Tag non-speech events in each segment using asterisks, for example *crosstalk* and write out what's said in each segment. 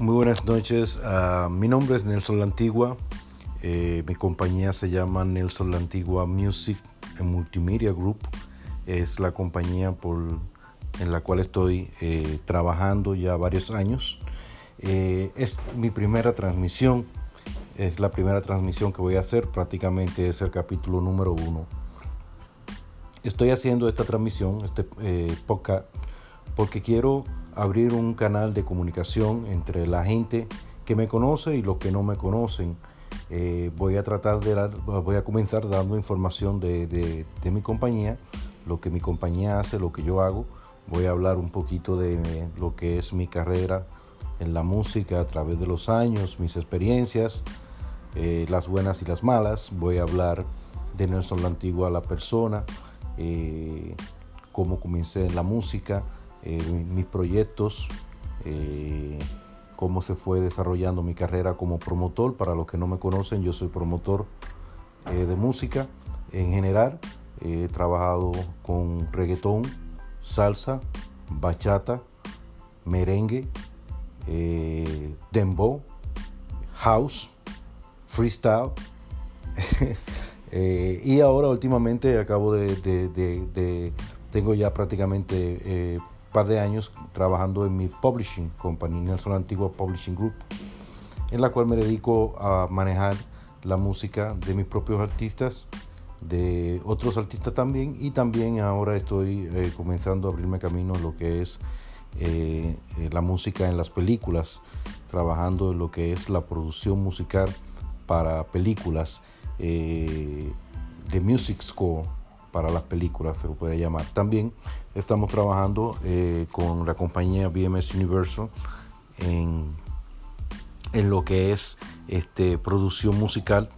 Muy buenas noches. Uh, mi nombre es Nelson La Antigua. Eh, mi compañía se llama Nelson La Antigua Music Multimedia Group. Es la compañía en la cual estoy eh, trabajando ya varios años. Eh, es mi primera transmisión. Es la primera transmisión que voy a hacer. Prácticamente es el capítulo número uno. Estoy haciendo esta transmisión, este podcast, porque quiero abrir un canal de comunicación entre la gente que me conoce y los que no me conocen. Eh, voy a tratar de dar, voy a comenzar dando información de, de, mi compañía, lo que mi compañía hace, lo que yo hago. Voy a hablar un poquito de lo que es mi carrera en la música a través de los años, mis experiencias, eh, las buenas y las malas. Voy a hablar de Nelson la Antigua, la persona, eh, cómo comencé en la música, eh, mis proyectos, eh, cómo se fue desarrollando mi carrera como promotor. Para los que no me conocen, yo soy promotor eh, de música en general. He trabajado con reggaetón, salsa, bachata, merengue, dembow, house, freestyle. *laughs* y ahora últimamente acabo de, tengo ya prácticamente par de años trabajando en mi publishing company, Nelson Antigua Publishing Group, en la cual me dedico a manejar la música de mis propios artistas, de otros artistas también, y también ahora estoy eh, comenzando a abrirme camino en lo que es eh, eh, la música en las películas, trabajando en lo que es la producción musical para películas, de music score para las películas, se lo puede llamar. También estamos trabajando eh, con la compañía BMS Universal en, en lo que es este, producción musical,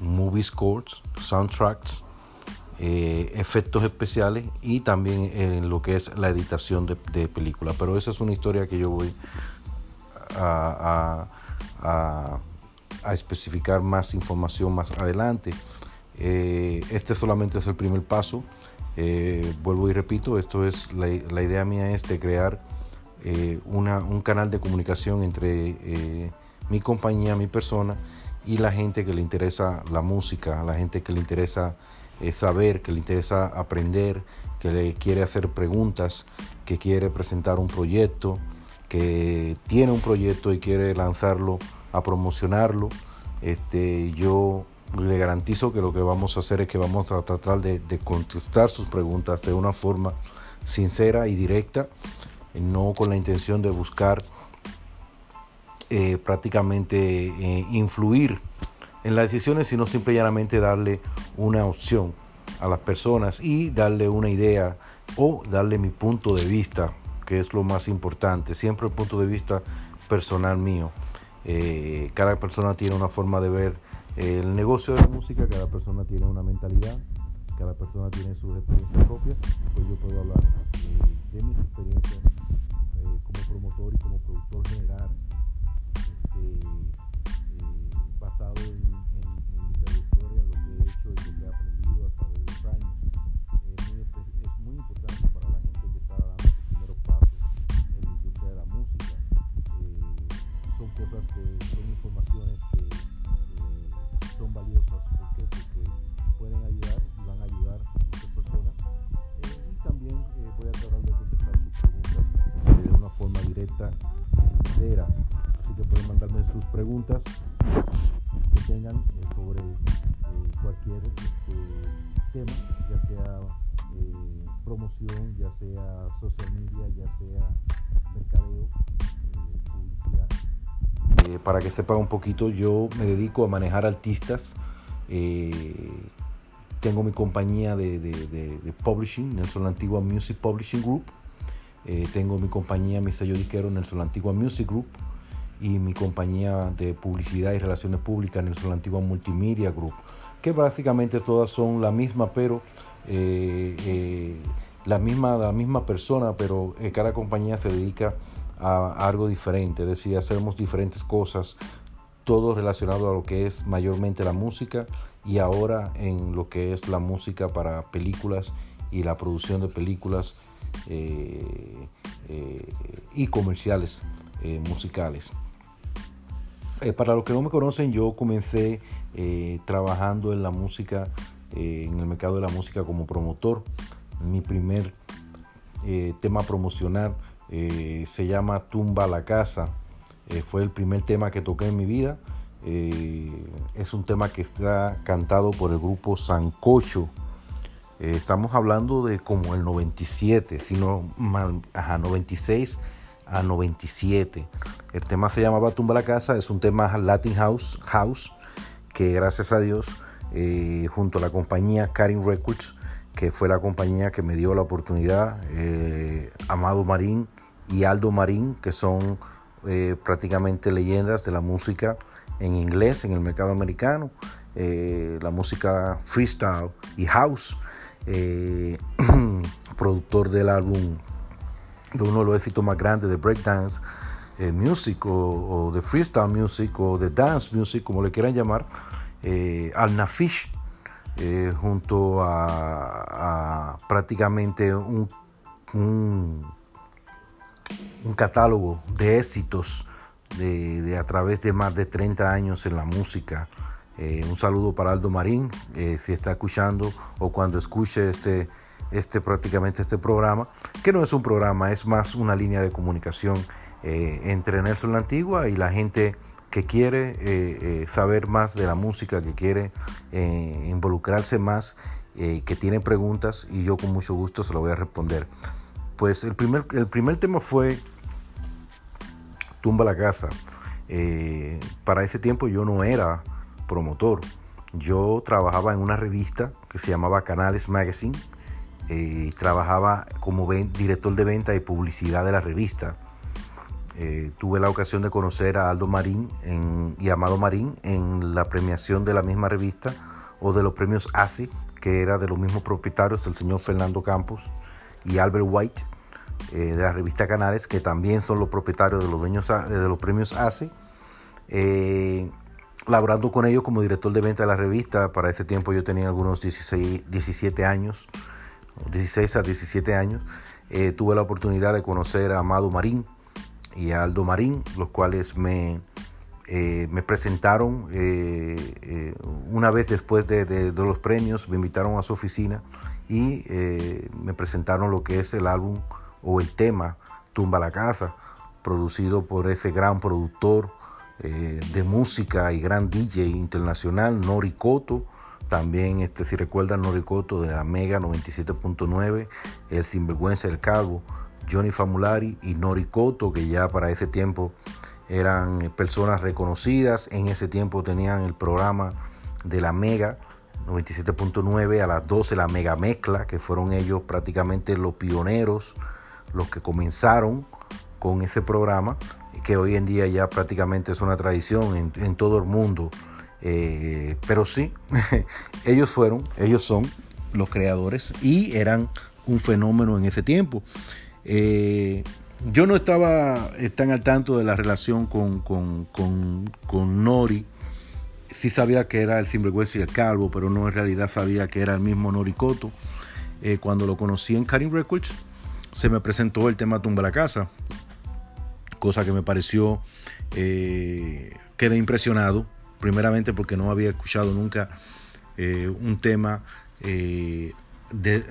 movie scores, soundtracks, eh, efectos especiales y también en lo que es la editación de, de películas. Pero esa es una historia que yo voy a, a, a especificar más información más adelante. Eh, este solamente es el primer paso. Eh, vuelvo y repito, esto es la, idea mía es de crear eh, un canal de comunicación entre mi compañía, mi persona y la gente que le interesa la música, la gente que le interesa saber, que le interesa aprender, que le quiere hacer preguntas, que quiere presentar un proyecto, que tiene un proyecto y quiere lanzarlo a promocionarlo. Este, yo le garantizo que lo que vamos a hacer es que vamos a tratar de, contestar sus preguntas de una forma sincera y directa, no con la intención de buscar eh, prácticamente eh, influir en las decisiones, sino simplemente darle una opción a las personas y darle una idea o darle mi punto de vista, que es lo más importante, siempre el punto de vista personal mío. Eh, cada persona tiene una forma de ver el negocio de la música, cada persona tiene una mentalidad, cada persona tiene sus experiencias propias, pues yo puedo hablar eh, de mis experiencias eh, como promotor y como productor general, este, eh, basado en, mi trayectoria, en lo que he hecho y lo que he aprendido a través de los años. Para que sepan un poquito, yo me dedico a manejar artistas. Eh, tengo mi compañía de, publishing, Nelson Antigua Music Publishing Group. Eh, tengo mi compañía, mi sello disquero, Nelson Antigua Music Group. Y mi compañía de publicidad y relaciones públicas, Nelson Antigua Multimedia Group. Que básicamente todas son la misma, pero la, misma, la misma persona, pero cada compañía se dedica a algo diferente, es decir, hacemos diferentes cosas, todo relacionado a lo que es mayormente la música y ahora en lo que es la música para películas y la producción de películas eh, eh, y comerciales musicales. para los que no me conocen, yo comencé trabajando en la música, en el mercado de la música como promotor. Mi primer tema promocional se llama Tumba la Casa. fue el primer tema que toqué en mi vida. es un tema que está cantado por el grupo Sancocho eh, estamos hablando de como el 97, sino ajá, 96 a 97. El tema se llamaba Tumba la Casa, es un tema Latin House, House que gracias a Dios, eh, junto a la compañía Karin Records, que fue la compañía que me dio la oportunidad, eh, Amado Marín y Aldo Marín, que son prácticamente leyendas de la música en inglés en el mercado americano, la música freestyle y house eh, *clears throat* productor del álbum de uno de los éxitos más grandes de breakdance eh, music o, de freestyle music o de dance music, como le quieran llamar, eh, Al Nafish, eh, junto a, prácticamente un, catálogo de éxitos de, a través de más de 30 años en la música. Eh, un saludo para Aldo Marín, eh, si está escuchando o cuando escuche este, este prácticamente este programa, que no es un programa, es más una línea de comunicación eh, entre Nelson la Antigua y la gente que quiere saber más de la música, que quiere involucrarse más, que tiene preguntas y yo con mucho gusto se lo voy a responder. Pues el primer, el primer tema fue Tumba la Casa. para ese tiempo yo no era promotor. Yo trabajaba en una revista que se llamaba Canales Magazine. Eh, trabajaba como director de venta y publicidad de la revista. Eh, tuve la ocasión de conocer a Aldo Marín y Amado Marín en la premiación de la misma revista o de los premios ACE, que era de los mismos propietarios, el señor Fernando Campos y Albert White, eh, de la revista Canales, que también son los propietarios de los, dueños, de los premios ACE laborando con ellos como director de venta de la revista. Para ese tiempo yo tenía algunos 16, 17 años, 16 a 17 años. Eh, tuve la oportunidad de conocer a Amado Marín y a Aldo Marín, los cuales me, eh, me presentaron eh, una vez después de, los premios, me invitaron a su oficina y me presentaron lo que es el álbum o el tema Tumba la Casa, producido por ese gran productor eh, de música y gran DJ internacional, Nori También, este, si recuerdan, Nori de la Mega 97.9, El Sinvergüenza del Calvo, Johnny Famulari y Nori que ya para ese tiempo eran personas reconocidas. En ese tiempo tenían el programa de la Mega 97.9 a las 12, la Mega Mezcla, que fueron ellos prácticamente los pioneros, los que comenzaron con ese programa que hoy en día ya prácticamente es una tradición en, todo el mundo. Eh, pero sí, *laughs* ellos fueron, ellos son los creadores y eran un fenómeno en ese tiempo. Eh, yo no estaba tan al tanto de la relación con, con, Nori. Sí sabía que era el sinvergüenza y el calvo, pero no en realidad sabía que era el mismo Nori Coto. Eh, cuando lo conocí en Karim Records, se me presentó el tema Tumba la Casa cosa que me pareció, eh, quedé impresionado, primeramente porque no había escuchado nunca eh, un tema eh,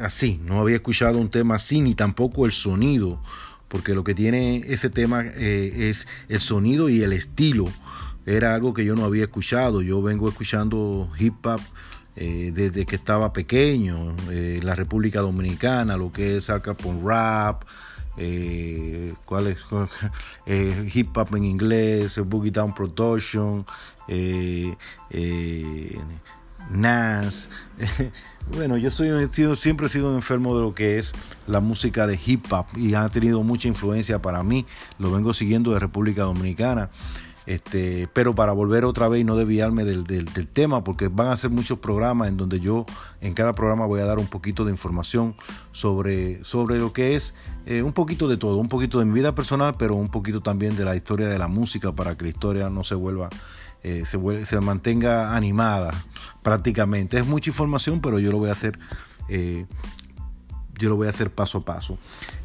así, no había escuchado un tema así, ni tampoco el sonido, porque lo que tiene ese tema es el sonido y el estilo. Era algo que yo no había escuchado, yo vengo escuchando hip hop. desde que estaba pequeño, en la República Dominicana, lo que es Al Capone Rap, eh, cuál es *laughs* eh, hip hop en inglés, Boogie Down Production, eh, eh Nas. *laughs* bueno, yo soy, siempre he sido enfermo de lo que es la música de hip hop y ha tenido mucha influencia para mí. Lo vengo siguiendo de República Dominicana. Este, pero para volver otra vez y no desviarme del, tema, porque van a ser muchos programas en donde yo en cada programa voy a dar un poquito de información sobre, sobre lo que es eh, un poquito de todo, un poquito de mi vida personal, pero un poquito también de la historia de la música para que la historia no se vuelva, eh, se, mantenga animada prácticamente. Es mucha información, pero yo lo voy a hacer. Eh, yo lo voy a hacer paso a paso.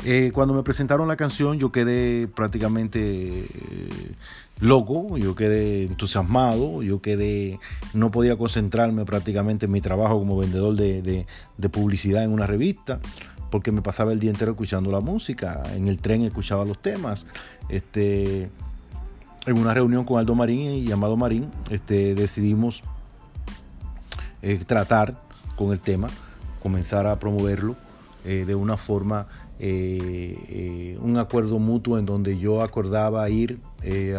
Eh, cuando me presentaron la canción yo quedé prácticamente loco, yo quedé entusiasmado, yo quedé, no podía concentrarme prácticamente en mi trabajo como vendedor de, publicidad en una revista porque me pasaba el día entero escuchando la música, en el tren escuchaba los temas, este, en una reunión con Aldo Marín y Amado Marín, este, decidimos eh, tratar con el tema, comenzar a promoverlo eh, de una forma, eh, un acuerdo mutuo en donde yo acordaba ir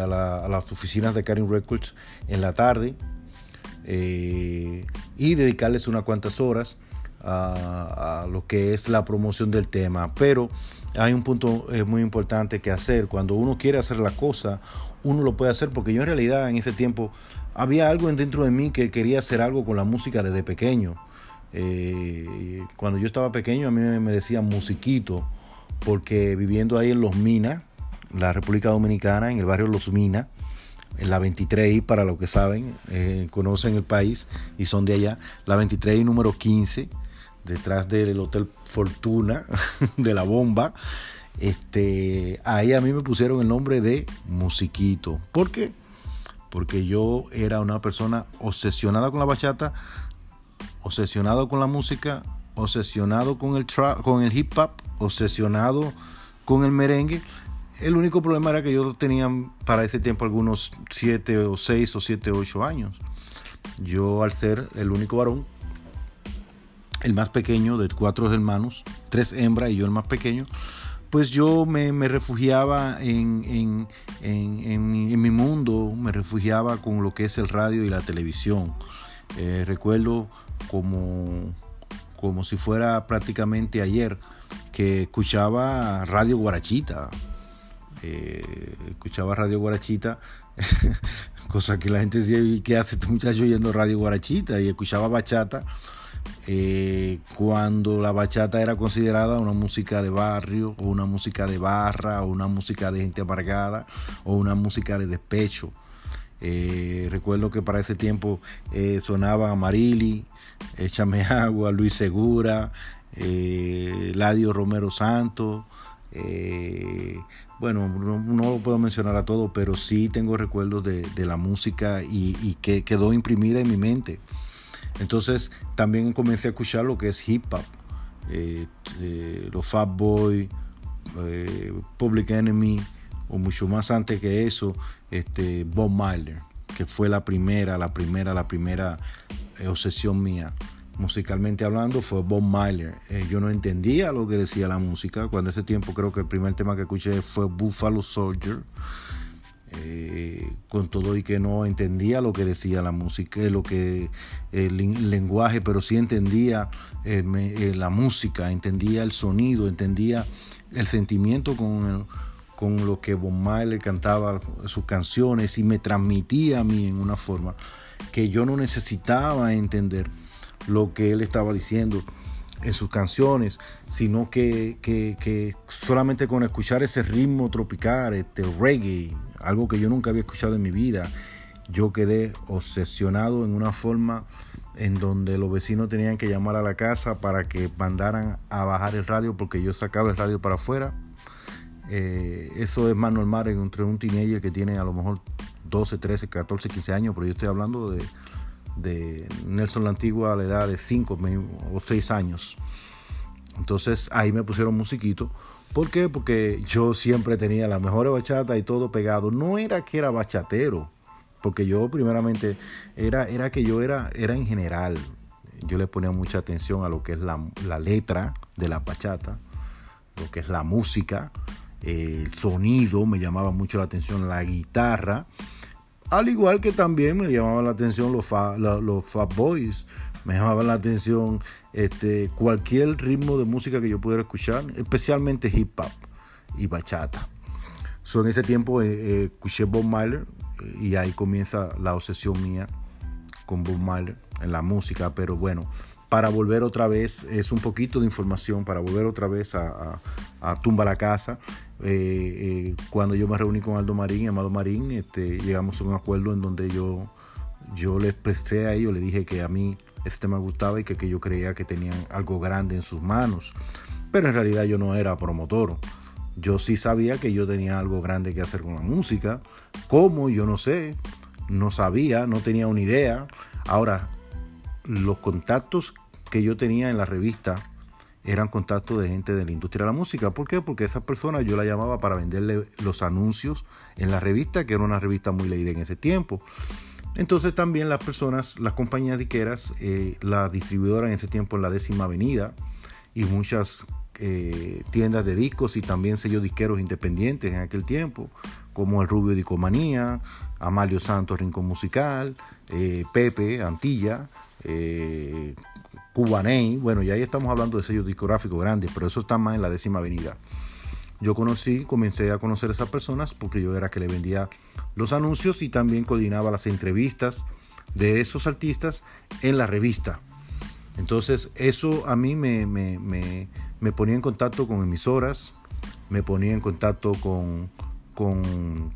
a, las oficinas de Karin Records en la tarde y dedicarles unas cuantas horas a, lo que es la promoción del tema. Pero hay un punto muy importante que hacer. Cuando uno quiere hacer la cosa, uno lo puede hacer porque yo en realidad en ese tiempo había algo dentro de mí que quería hacer algo con la música desde pequeño. Eh, cuando yo estaba pequeño a mí me decían musiquito porque viviendo ahí en Los Minas, la República Dominicana, en el barrio Los Minas, en la 23 para los que saben, eh, conocen el país y son de allá, la 23 número 15, detrás del Hotel Fortuna, *laughs* de la bomba. Este, ahí a mí me pusieron el nombre de Musiquito. ¿Por qué? Porque yo era una persona obsesionada con la bachata, obsesionado con la música, obsesionado con el, con el hip hop, obsesionado con el merengue. El único problema era que yo tenía para ese tiempo algunos 7 o 6 o 7 o 8 años. Yo al ser el único varón, el más pequeño de cuatro hermanos, tres hembras y yo el más pequeño, pues yo me, refugiaba en, mi, mundo, me refugiaba con lo que es el radio y la televisión. Eh, recuerdo como, como si fuera prácticamente ayer que escuchaba Radio Guarachita. Eh, escuchaba Radio Guarachita, *laughs* cosa que la gente decía, ¿y qué hace este muchacho oyendo Radio Guarachita? Y escuchaba bachata eh, cuando la bachata era considerada una música de barrio, o una música de barra, o una música de gente amargada, o una música de despecho. Eh, recuerdo que para ese tiempo eh, sonaba Marili, Échame Agua, Luis Segura, Ladio Romero Santos. bueno, no, lo puedo mencionar a todo, pero sí tengo recuerdos de, la música y que quedó imprimida en mi mente. Entonces también comencé a escuchar lo que es hip hop, eh, eh, los Fat Boy, eh, Public Enemy, o mucho más antes que eso, este, Bob Marley, que fue la primera, la primera, la primera obsesión mía. Musicalmente hablando fue Bob Marley. yo no entendía lo que decía la música. Cuando ese tiempo creo que el primer tema que escuché fue Buffalo Soldier. Eh, con todo y que no entendía lo que decía la música, lo que el lenguaje, pero sí entendía eh, eh, la música, entendía el sonido, entendía el sentimiento con, con lo que Bob Marley cantaba sus canciones y me transmitía a mí en una forma que yo no necesitaba entender lo que él estaba diciendo en sus canciones, sino que, que, solamente con escuchar ese ritmo tropical, este reggae, algo que yo nunca había escuchado en mi vida, yo quedé obsesionado en una forma en donde los vecinos tenían que llamar a la casa para que mandaran a bajar el radio porque yo sacaba el radio para afuera. Eh, eso es más normal entre un teenager que tiene a lo mejor 12, 13, 14, 15 años, pero yo estoy hablando de, de Nelson la Antigua a la edad de 5 o 6 años. Entonces ahí me pusieron musiquito. ¿Por qué? Porque yo siempre tenía la mejor bachata y todo pegado. No era que era bachatero, porque yo primeramente era, era que yo era, era en general. Yo le ponía mucha atención a lo que es la, la letra de la bachata, lo que es la música, el sonido, me llamaba mucho la atención la guitarra al igual que también me llamaban la atención los, los, Fat Boys, me llamaba la atención este, cualquier ritmo de música que yo pudiera escuchar, especialmente hip hop y bachata. So, en ese tiempo eh, eh, escuché Bob Marley eh, y ahí comienza la obsesión mía con Bob Marley en la música, pero bueno, para volver otra vez, es un poquito de información, para volver otra vez a, Tumba la Casa. Eh, eh, cuando yo me reuní con Aldo Marín Amado Marín, este, llegamos a un acuerdo en donde yo, yo les presté a ellos, le dije que a mí este me gustaba y que, que yo creía que tenían algo grande en sus manos. pero en realidad yo no era promotor. Yo sí sabía que yo tenía algo grande que hacer con la música. ¿Cómo? Yo no sé. No sabía, no tenía una idea. Ahora, los contactos que yo tenía en la revista eran contactos de gente de la industria de la música. ¿Por qué? Porque esa persona yo la llamaba para venderle los anuncios en la revista, que era una revista muy leída en ese tiempo. Entonces también las personas, las compañías diqueras, eh, la distribuidora en ese tiempo en la décima avenida y muchas eh, tiendas de discos y también sellos disqueros independientes en aquel tiempo, como el Rubio Dicomanía, Amalio Santos Rincón Musical, eh, Pepe, Antilla, eh, Cubaney, bueno, ya ahí estamos hablando de sellos discográficos grandes, pero eso está más en la décima avenida. Yo conocí, comencé a conocer a esas personas porque yo era que le vendía los anuncios y también coordinaba las entrevistas de esos artistas en la revista. Entonces eso a mí me, me, ponía en contacto con emisoras, me ponía en contacto con, con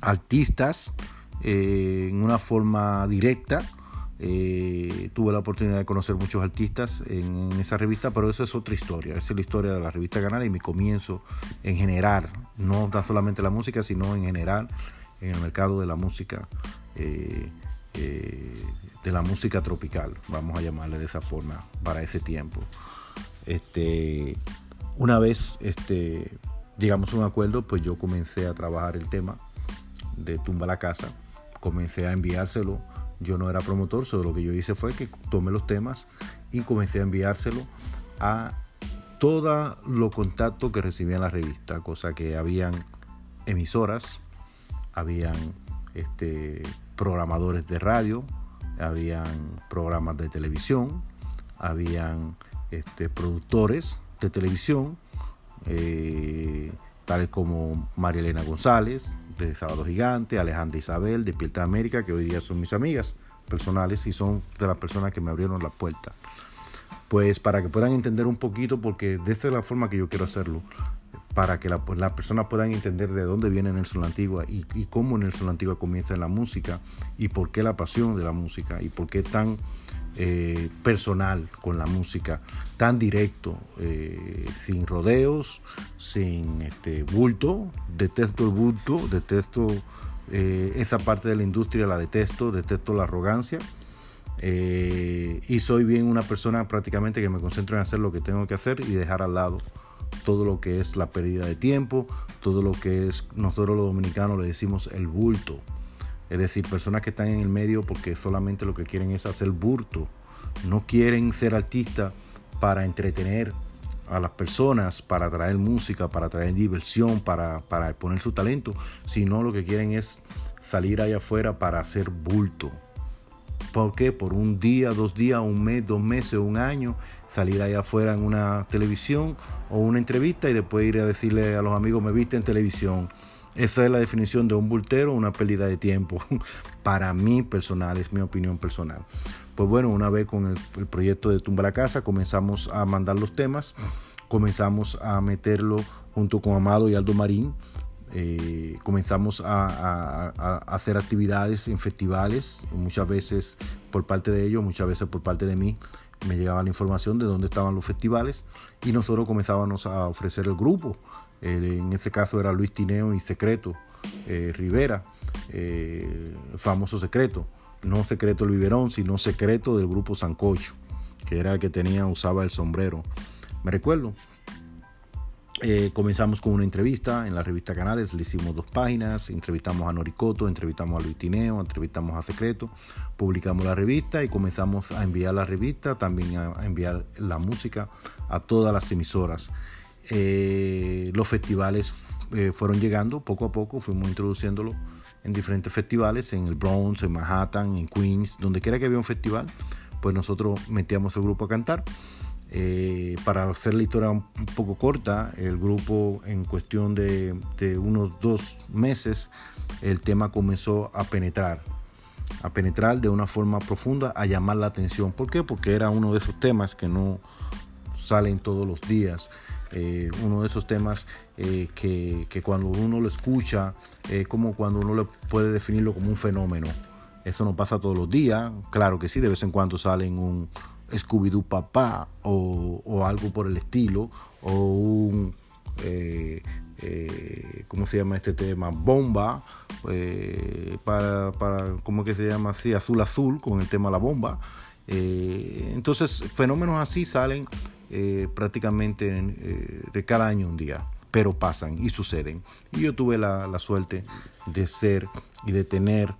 artistas eh, en una forma directa eh, tuve la oportunidad de conocer muchos artistas en, esa revista, pero eso es otra historia. Esa es la historia de la revista Canal y mi comienzo en general, no tan solamente la música, sino en general en el mercado de la música, eh, eh, de la música tropical, vamos a llamarle de esa forma, para ese tiempo. Este, una vez este, llegamos a un acuerdo, pues yo comencé a trabajar el tema de Tumba la Casa, comencé a enviárselo yo no era promotor, solo lo que yo hice fue que tomé los temas y comencé a enviárselo a todos los contactos que recibía en la revista, cosa que habían emisoras, habían este, programadores de radio, habían programas de televisión, habían este, productores de televisión, eh, tales como María Elena González, de Sábado Gigante, Alejandra Isabel, de Piel de América, que hoy día son mis amigas personales y son de las personas que me abrieron la puerta. Pues para que puedan entender un poquito, porque de esta es la forma que yo quiero hacerlo, para que las la personas puedan entender de dónde viene Nelson Antigua y, y cómo Nelson Antigua comienza en la música y por qué la pasión de la música y por qué tan eh, personal con la música, tan directo, eh, sin rodeos, sin este, bulto. Detesto el bulto, detesto eh, esa parte de la industria, la detesto, detesto la arrogancia. y soy bien una persona prácticamente que me concentro en hacer lo que tengo que hacer y dejar al lado todo lo que es la pérdida de tiempo, todo lo que es, nosotros los dominicanos le decimos el bulto. Es decir, personas que están en el medio porque solamente lo que quieren es hacer burto. No quieren ser artistas para entretener a las personas, para traer música, para traer diversión, para, para poner su talento, sino lo que quieren es salir allá afuera para hacer bulto. ¿Por qué? Por un día, dos días, un mes, dos meses, un año, salir allá afuera en una televisión o una entrevista y después ir a decirle a los amigos, me viste en televisión, esa es la definición de un bultero, una pérdida de tiempo. *laughs* Para mí personal, es mi opinión personal. Pues bueno, una vez con el, proyecto de Tumba la Casa, comenzamos a mandar los temas, comenzamos a meterlo junto con Amado y Aldo Marín. Eh, comenzamos a, hacer actividades en festivales, muchas veces por parte de ellos, muchas veces por parte de mí. Me llegaba la información de dónde estaban los festivales y nosotros comenzábamos a ofrecer el grupo en ese caso era Luis Tineo y Secreto eh, Rivera, eh, famoso Secreto, no Secreto el Biberón, sino Secreto del grupo Sancocho, que era el que tenía, usaba el sombrero. Me recuerdo. Eh, comenzamos con una entrevista en la revista Canales, le hicimos dos páginas, entrevistamos a Noricoto, entrevistamos a Luis Tineo, entrevistamos a Secreto, publicamos la revista y comenzamos a enviar la revista, también a enviar la música a todas las emisoras. Eh, los festivales eh, fueron llegando poco a poco, fuimos introduciéndolo en diferentes festivales, en el Bronx, en Manhattan, en Queens, donde quiera que había un festival, pues nosotros metíamos el grupo a cantar. Eh, para hacer la historia un poco corta, el grupo en cuestión de, de, unos dos meses, el tema comenzó a penetrar, a penetrar de una forma profunda, a llamar la atención. ¿Por qué? Porque era uno de esos temas que no salen todos los días. Eh, uno de esos temas eh, que, cuando uno lo escucha es como cuando uno le puede definirlo como un fenómeno. Eso no pasa todos los días, claro que sí, de vez en cuando salen un, Scooby-Doo Papá o, algo por el estilo, o un, eh, eh, ¿cómo se llama este tema? Bomba, eh, para, para, ¿cómo que se llama así? Azul Azul, con el tema La Bomba. entonces, fenómenos así salen prácticamente de cada año un día, pero pasan y suceden. Y yo tuve la, suerte de ser y de tener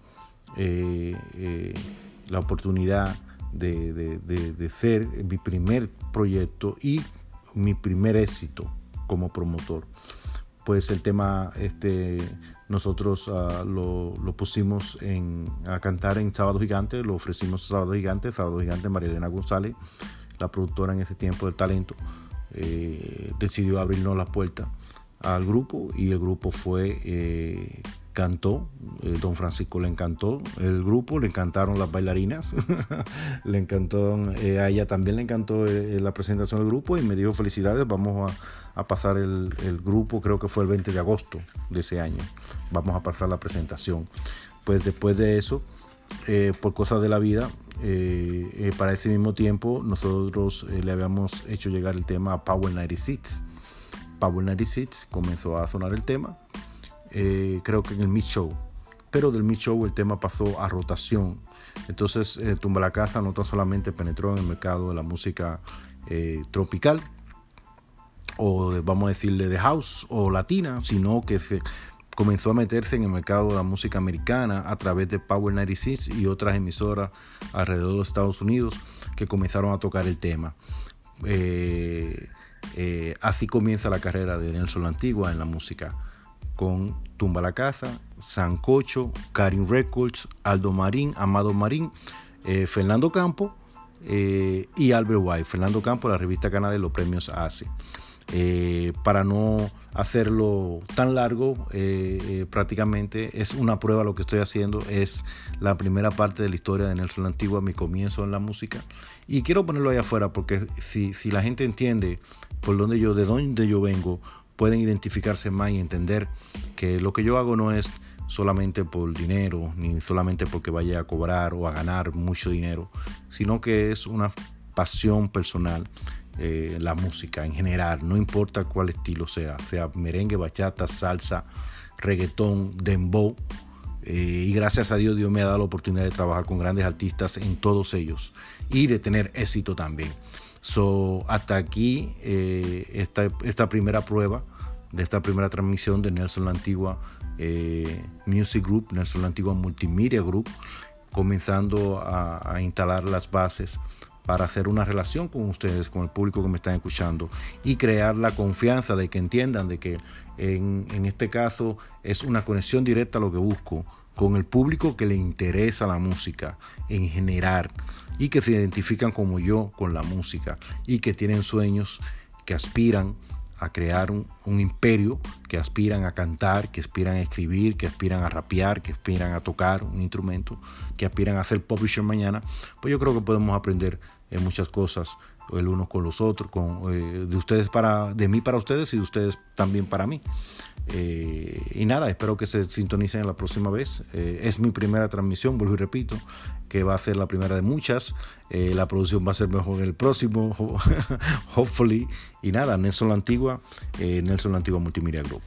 la oportunidad de, ser mi primer proyecto y mi primer éxito como promotor. Pues el tema, este, nosotros ah, lo, pusimos a cantar en Sábado Gigante, lo ofrecimos Sábado Gigante, Sábado Gigante María Elena González, la productora en ese tiempo del talento, eh, decidió abrirnos la puerta al grupo y el grupo fue eh, cantó, eh, don Francisco le encantó el grupo, le encantaron las bailarinas, *laughs* le encantó, a ella también le encantó la presentación del grupo y me dijo felicidades, vamos a, pasar el, grupo, creo que fue el 20 de agosto de ese año, vamos a pasar la presentación. Pues después de eso, por cosas de la vida, para ese mismo tiempo nosotros le habíamos hecho llegar el tema a Power 96. Power 96 comenzó a sonar el tema eh, creo que en el Mid Show. Pero del Mid Show el tema pasó a rotación. Entonces eh, Tumba la Casa no tan solamente penetró en el mercado de la música eh, tropical, o vamos a decirle de house o latina, sino que se comenzó a meterse en el mercado de la música americana a través de Power 96 y otras emisoras alrededor de Estados Unidos que comenzaron a tocar el tema. así comienza la carrera de Nelson la Antigua en la música con Tumba la Casa, Sancocho, Karim Records, Aldo Marín, Amado Marín, eh, Fernando Campo eh, y Albert White. Fernando Campo, la revista Cana de los premios ACE. Eh, para no hacerlo tan largo, prácticamente es una prueba lo que estoy haciendo, es la primera parte de la historia de Nelson Antigua, mi comienzo en la música. Y quiero ponerlo ahí afuera porque si, si la gente entiende por dónde yo, de dónde yo vengo, pueden identificarse más y entender que lo que yo hago no es solamente por dinero, ni solamente porque vaya a cobrar o a ganar mucho dinero, sino que es una pasión personal. Eh, la música en general, no importa cuál estilo sea, sea merengue, bachata, salsa, reggaetón, dembow, eh, y gracias a Dios Dios me ha dado la oportunidad de trabajar con grandes artistas en todos ellos y de tener éxito también. So, hasta aquí eh, esta, esta, primera prueba de esta primera transmisión de Nelson La Antigua Music Group, Nelson La Antigua Multimedia Group, comenzando a, instalar las bases para hacer una relación con ustedes, con el público que me están escuchando y crear la confianza de que entiendan de que en, en este caso es una conexión directa a lo que busco con el público que le interesa la música en general y que se identifican como yo con la música y que tienen sueños, que aspiran a crear un, imperio, que aspiran a cantar, que aspiran a escribir, que aspiran a rapear, que aspiran a tocar un instrumento, que aspiran a ser publisher mañana, pues yo creo que podemos aprender en muchas cosas el uno con los otros, con, eh, de ustedes para, de mí para ustedes y de ustedes también para mí. Eh, y nada, espero que se sintonicen la próxima vez. Eh, es mi primera transmisión, vuelvo y repito, que va a ser la primera de muchas. La producción va a ser mejor en el próximo, *laughs* hopefully. Y nada, Nelson la Antigua, Nelson la Antigua Multimedia Group.